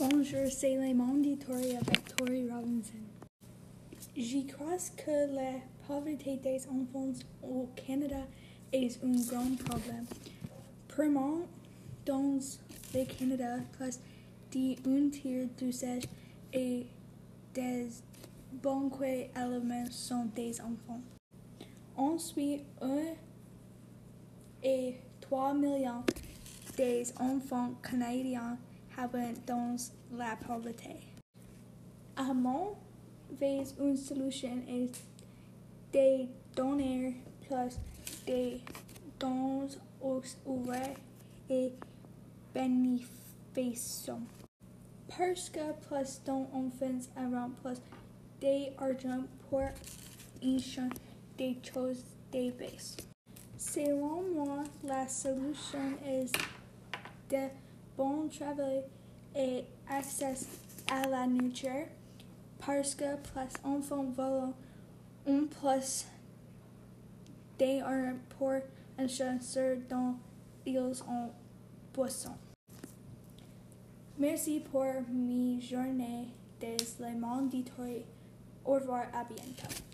Bonjour, c'est le mandatory avec Tori Robinson. J'y crois que la pauvreté des enfants au Canada est un grand problème. Premièrement, dans le Canada, plus d'un tiers d'usage et des banquets aliments sont des enfants. Ensuite, un et trois millions des enfants canadiens habitent dans la pauvreté. À mon avis, une solution est de donner plus de dons aux ouvriers et bénéficiaires. Parce que plus d'enfants auront plus d'argent pour acheter des choses de base. Selon moi, la solution est de bon travail et accès à la nourriture parce que plus enfants veulent un plus d'argent pour acheter dont ils ont besoin. Merci pour mi journée des le mandatory. Au revoir, à bientôt.